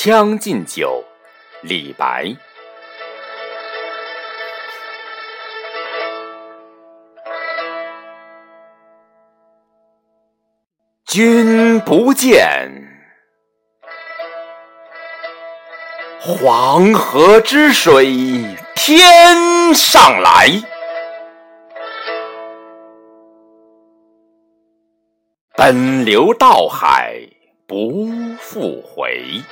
将进酒》，李白。君不见，黄河之水天上来，奔流到海不复回。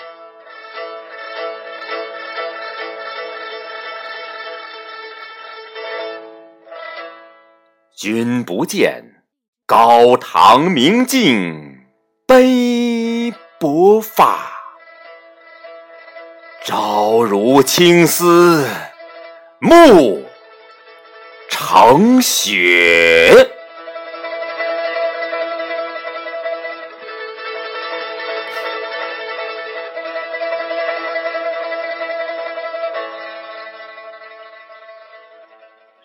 君不见。高堂明镜悲白发，朝如青丝暮成雪。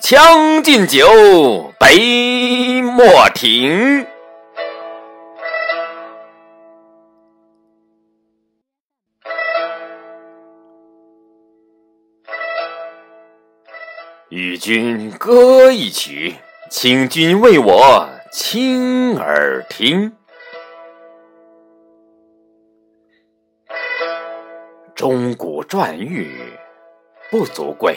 将进酒，杯莫停。与君歌一曲，请君为我倾耳听。钟鼓馔玉不足贵。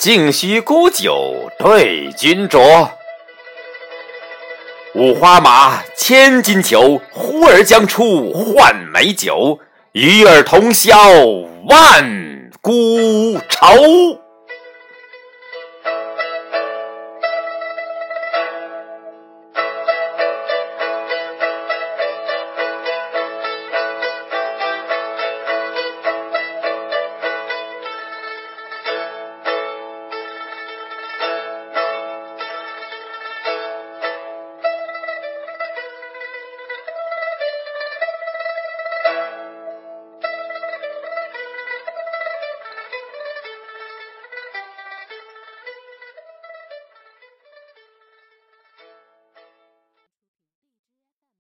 径须沽酒对君酌，五花马，千金裘，呼儿将出换美酒，与尔同销万古愁。